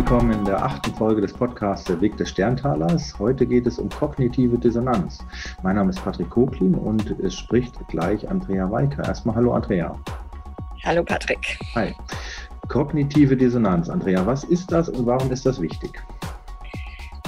willkommen in der achten Folge des Podcasts Der Weg des Sterntalers. Heute geht es um kognitive Dissonanz. Mein Name ist Patrick Koklin und es spricht gleich Andrea Weiker. Erstmal hallo Andrea. Hallo Patrick. Hi. Kognitive Dissonanz. Andrea, was ist das und warum ist das wichtig?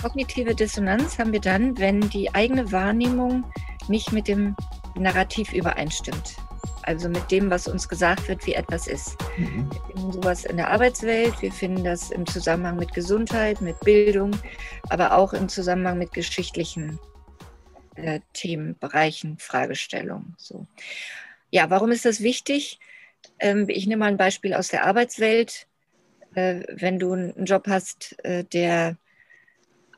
Kognitive Dissonanz haben wir dann, wenn die eigene Wahrnehmung nicht mit dem Narrativ übereinstimmt also mit dem, was uns gesagt wird, wie etwas ist. Mhm. Wir finden sowas in der Arbeitswelt, wir finden das im Zusammenhang mit Gesundheit, mit Bildung, aber auch im Zusammenhang mit geschichtlichen äh, Themen, Bereichen, Fragestellungen. So. Ja, warum ist das wichtig? Ähm, ich nehme mal ein Beispiel aus der Arbeitswelt. Äh, wenn du einen Job hast, äh, der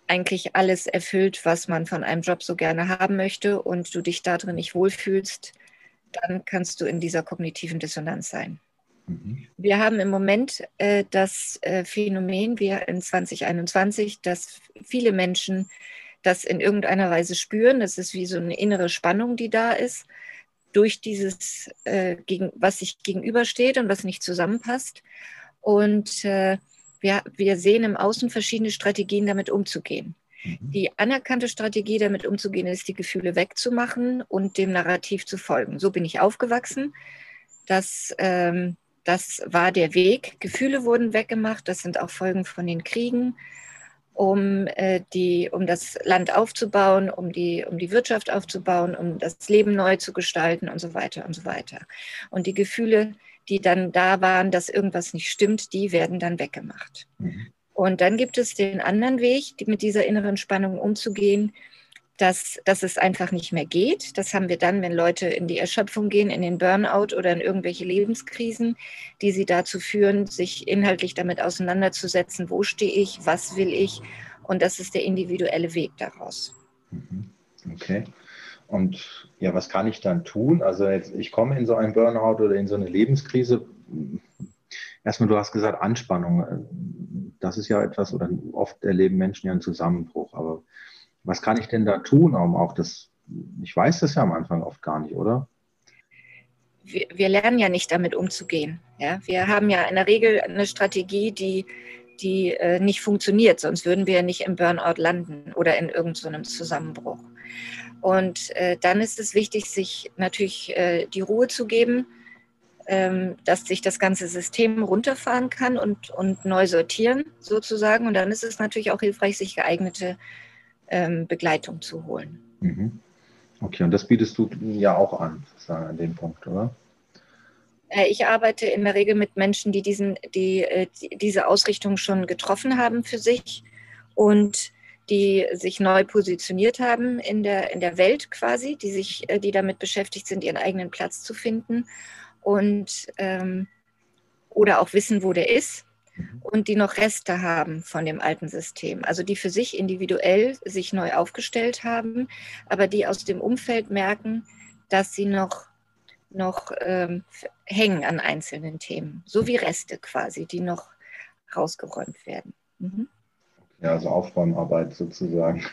eigentlich alles erfüllt, was man von einem Job so gerne haben möchte und du dich darin nicht wohlfühlst, dann kannst du in dieser kognitiven Dissonanz sein. Mhm. Wir haben im Moment äh, das äh, Phänomen, wir in 2021, dass viele Menschen das in irgendeiner Weise spüren. Das ist wie so eine innere Spannung, die da ist, durch dieses, äh, gegen, was sich gegenübersteht und was nicht zusammenpasst. Und äh, wir, wir sehen im Außen verschiedene Strategien, damit umzugehen. Mhm. Die anerkannte Strategie, damit umzugehen, ist, die Gefühle wegzumachen und dem Narrativ zu folgen. So bin ich aufgewachsen. Das, ähm, das war der Weg. Gefühle wurden weggemacht. Das sind auch Folgen von den Kriegen, um, äh, die, um das Land aufzubauen, um die, um die Wirtschaft aufzubauen, um das Leben neu zu gestalten und so weiter und so weiter. Und die Gefühle, die dann da waren, dass irgendwas nicht stimmt, die werden dann weggemacht. Mhm. Und dann gibt es den anderen Weg, mit dieser inneren Spannung umzugehen, dass, dass es einfach nicht mehr geht. Das haben wir dann, wenn Leute in die Erschöpfung gehen, in den Burnout oder in irgendwelche Lebenskrisen, die sie dazu führen, sich inhaltlich damit auseinanderzusetzen, wo stehe ich, was will ich. Und das ist der individuelle Weg daraus. Mhm. Okay. Und ja, was kann ich dann tun? Also jetzt, ich komme in so einen Burnout oder in so eine Lebenskrise. Erstmal, du hast gesagt, Anspannung. Das ist ja etwas, oder oft erleben Menschen ja einen Zusammenbruch. Aber was kann ich denn da tun, um auch das, ich weiß das ja am Anfang oft gar nicht, oder? Wir, wir lernen ja nicht damit umzugehen. Ja? Wir haben ja in der Regel eine Strategie, die, die äh, nicht funktioniert, sonst würden wir ja nicht im Burnout landen oder in irgendeinem so Zusammenbruch. Und äh, dann ist es wichtig, sich natürlich äh, die Ruhe zu geben, dass sich das ganze System runterfahren kann und, und neu sortieren sozusagen. Und dann ist es natürlich auch hilfreich, sich geeignete ähm, Begleitung zu holen. Mhm. Okay, und das bietest du ja auch an, sozusagen an dem Punkt, oder? Äh, ich arbeite in der Regel mit Menschen, die, diesen, die, äh, die diese Ausrichtung schon getroffen haben für sich und die sich neu positioniert haben in der, in der Welt quasi, die sich, äh, die damit beschäftigt sind, ihren eigenen Platz zu finden und ähm, oder auch wissen, wo der ist mhm. und die noch Reste haben von dem alten System, also die für sich individuell sich neu aufgestellt haben, aber die aus dem Umfeld merken, dass sie noch, noch ähm, hängen an einzelnen Themen, so wie Reste quasi, die noch rausgeräumt werden. Mhm. Ja, also Aufräumarbeit sozusagen.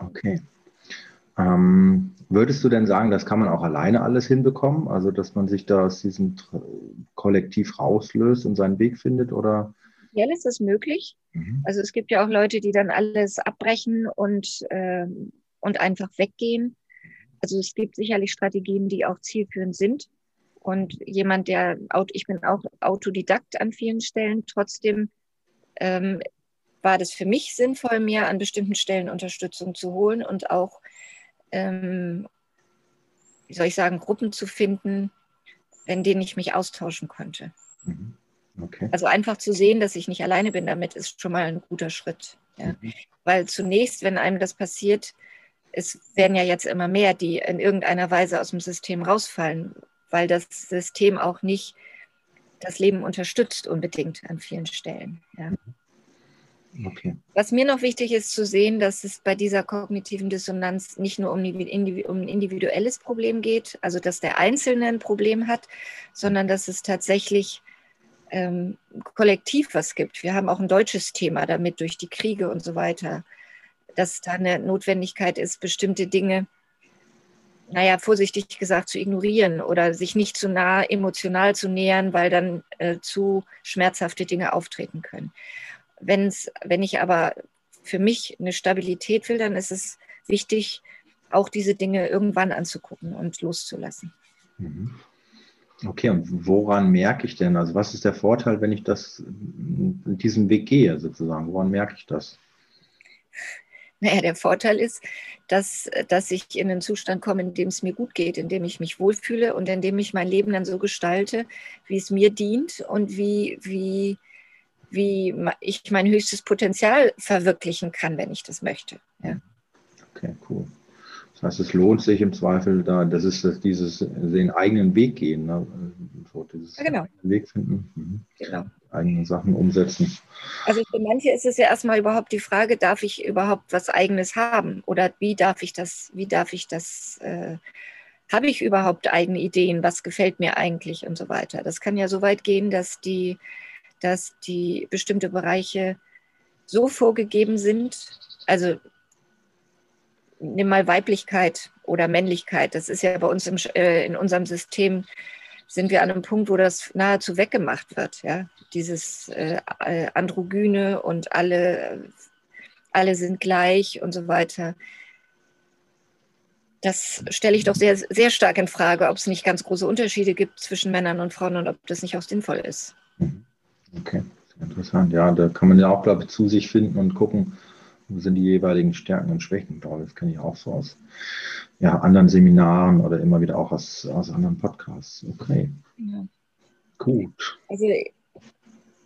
Okay. Ähm, würdest du denn sagen, das kann man auch alleine alles hinbekommen? Also, dass man sich da aus diesem Kollektiv rauslöst und seinen Weg findet? Oder? Ja, das ist möglich. Mhm. Also, es gibt ja auch Leute, die dann alles abbrechen und, äh, und einfach weggehen. Also, es gibt sicherlich Strategien, die auch zielführend sind. Und jemand, der, ich bin auch Autodidakt an vielen Stellen, trotzdem ähm, war das für mich sinnvoll, mir an bestimmten Stellen Unterstützung zu holen und auch ähm, wie soll ich sagen, Gruppen zu finden, in denen ich mich austauschen konnte. Mhm. Okay. Also einfach zu sehen, dass ich nicht alleine bin, damit ist schon mal ein guter Schritt. Ja. Mhm. Weil zunächst, wenn einem das passiert, es werden ja jetzt immer mehr, die in irgendeiner Weise aus dem System rausfallen, weil das System auch nicht das Leben unterstützt unbedingt an vielen Stellen. Ja. Mhm. Okay. Was mir noch wichtig ist zu sehen, dass es bei dieser kognitiven Dissonanz nicht nur um, um ein individuelles Problem geht, also dass der Einzelne ein Problem hat, sondern dass es tatsächlich ähm, kollektiv was gibt. Wir haben auch ein deutsches Thema damit durch die Kriege und so weiter, dass da eine Notwendigkeit ist, bestimmte Dinge naja, vorsichtig gesagt, zu ignorieren oder sich nicht zu nah emotional zu nähern, weil dann äh, zu schmerzhafte Dinge auftreten können. Wenn's, wenn ich aber für mich eine Stabilität will, dann ist es wichtig, auch diese Dinge irgendwann anzugucken und loszulassen. Mhm. Okay, und woran merke ich denn? Also was ist der Vorteil, wenn ich das diesen Weg gehe, sozusagen? Woran merke ich das? Naja, der Vorteil ist, dass, dass ich in einen Zustand komme, in dem es mir gut geht, in dem ich mich wohlfühle und in dem ich mein Leben dann so gestalte, wie es mir dient und wie, wie, wie ich mein höchstes Potenzial verwirklichen kann, wenn ich das möchte. Ja. Okay, cool. Das heißt, es lohnt sich im Zweifel da, das ist das, dieses den eigenen Weg gehen, ne? so dieses ja, genau. Weg finden, mhm. genau. eigene Sachen umsetzen. Also für manche ist es ja erstmal überhaupt die Frage, darf ich überhaupt was Eigenes haben oder wie darf ich das, wie darf ich das, äh, habe ich überhaupt eigene Ideen, was gefällt mir eigentlich und so weiter. Das kann ja so weit gehen, dass die, dass die bestimmte Bereiche so vorgegeben sind, also nimm mal Weiblichkeit oder Männlichkeit. Das ist ja bei uns im, äh, in unserem System, sind wir an einem Punkt, wo das nahezu weggemacht wird. Ja? Dieses äh, äh Androgyne und alle, alle sind gleich und so weiter. Das stelle ich doch sehr, sehr stark in Frage, ob es nicht ganz große Unterschiede gibt zwischen Männern und Frauen und ob das nicht auch sinnvoll ist. Okay, interessant. Ja, da kann man ja auch, glaube ich, zu sich finden und gucken, wo sind die jeweiligen Stärken und Schwächen? Das kenne ich auch so aus ja, anderen Seminaren oder immer wieder auch aus, aus anderen Podcasts. Okay. Ja. Gut. Also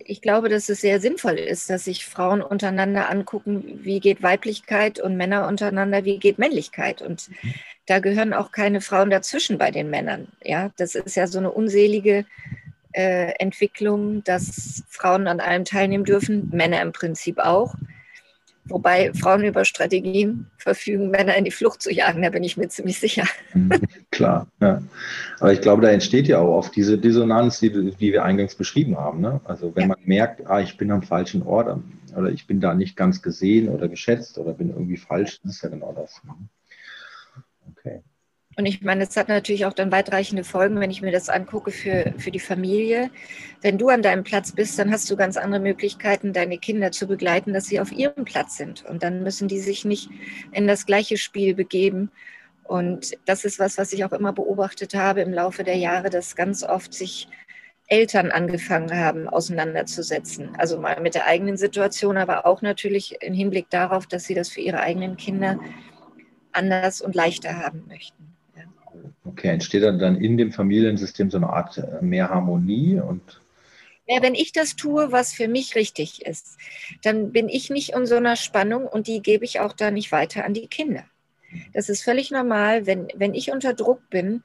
ich glaube, dass es sehr sinnvoll ist, dass sich Frauen untereinander angucken, wie geht Weiblichkeit und Männer untereinander, wie geht Männlichkeit. Und mhm. da gehören auch keine Frauen dazwischen bei den Männern. Ja, das ist ja so eine unselige äh, Entwicklung, dass Frauen an allem teilnehmen dürfen, Männer im Prinzip auch. Wobei Frauen über Strategien verfügen, Männer in die Flucht zu jagen, da bin ich mir ziemlich sicher. Mhm, klar, ja. Aber ich glaube, da entsteht ja auch oft diese Dissonanz, die, die wir eingangs beschrieben haben. Ne? Also wenn ja. man merkt, ah, ich bin am falschen Ort oder ich bin da nicht ganz gesehen oder geschätzt oder bin irgendwie falsch, das ist ja genau das. Ne? Okay. Und ich meine, es hat natürlich auch dann weitreichende Folgen, wenn ich mir das angucke für, für die Familie. Wenn du an deinem Platz bist, dann hast du ganz andere Möglichkeiten, deine Kinder zu begleiten, dass sie auf ihrem Platz sind. Und dann müssen die sich nicht in das gleiche Spiel begeben. Und das ist was, was ich auch immer beobachtet habe im Laufe der Jahre, dass ganz oft sich Eltern angefangen haben, auseinanderzusetzen. Also mal mit der eigenen Situation, aber auch natürlich im Hinblick darauf, dass sie das für ihre eigenen Kinder anders und leichter haben möchten. Okay, entsteht dann, dann in dem Familiensystem so eine Art äh, mehr Harmonie und ja, wenn ich das tue, was für mich richtig ist, dann bin ich nicht in so einer Spannung und die gebe ich auch da nicht weiter an die Kinder. Das ist völlig normal, wenn, wenn ich unter Druck bin,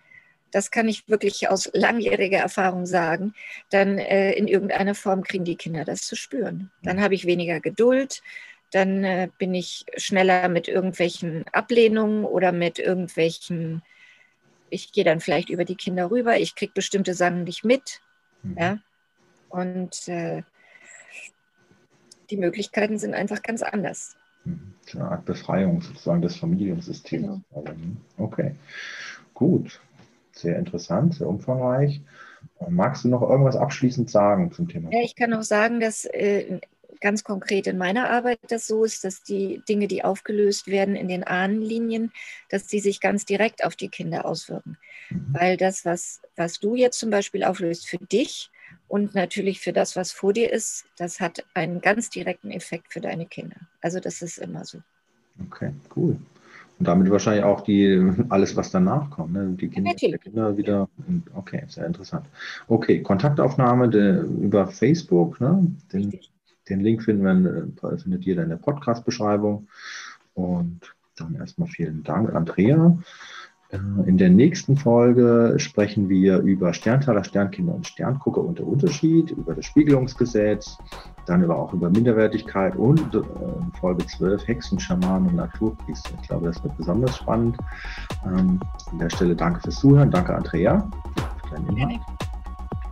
das kann ich wirklich aus langjähriger Erfahrung sagen, dann äh, in irgendeiner Form kriegen die Kinder das zu spüren. Dann habe ich weniger Geduld, dann äh, bin ich schneller mit irgendwelchen Ablehnungen oder mit irgendwelchen ich gehe dann vielleicht über die Kinder rüber, ich kriege bestimmte Sachen nicht mit. Mhm. Ja? Und äh, die Möglichkeiten sind einfach ganz anders. Mhm. Eine Art Befreiung sozusagen des Familiensystems. Genau. Also, hm, okay, gut. Sehr interessant, sehr umfangreich. Magst du noch irgendwas abschließend sagen zum Thema? Ja, ich kann auch sagen, dass äh, ganz konkret in meiner Arbeit das so ist, dass die Dinge, die aufgelöst werden in den Ahnenlinien, dass die sich ganz direkt auf die Kinder auswirken. Mhm. Weil das, was, was du jetzt zum Beispiel auflöst für dich und natürlich für das, was vor dir ist, das hat einen ganz direkten Effekt für deine Kinder. Also das ist immer so. Okay, cool. Und damit wahrscheinlich auch die, alles, was danach kommt, ne? die Kinder, ja, Kinder wieder. Okay, sehr interessant. Okay, Kontaktaufnahme de, über Facebook, ne? Den. Den Link finden wir, äh, findet ihr in der Podcast-Beschreibung. Und dann erstmal vielen Dank, Andrea. Äh, in der nächsten Folge sprechen wir über Sterntaler, Sternkinder und Sterngucker und der Unterschied, über das Spiegelungsgesetz, dann aber auch über Minderwertigkeit und äh, Folge 12 Hexen, Schamanen und Naturpriester. Ich glaube, das wird besonders spannend. Ähm, an der Stelle danke fürs Zuhören. Danke, Andrea. Für deinen Inhalt.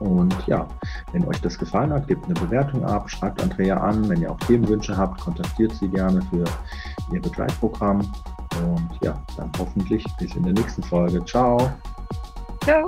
Und ja, wenn euch das gefallen hat, gebt eine Bewertung ab, schreibt Andrea an. Wenn ihr auch Themenwünsche habt, kontaktiert sie gerne für ihr Begleitprogramm. Und ja, dann hoffentlich bis in der nächsten Folge. Ciao. Ciao.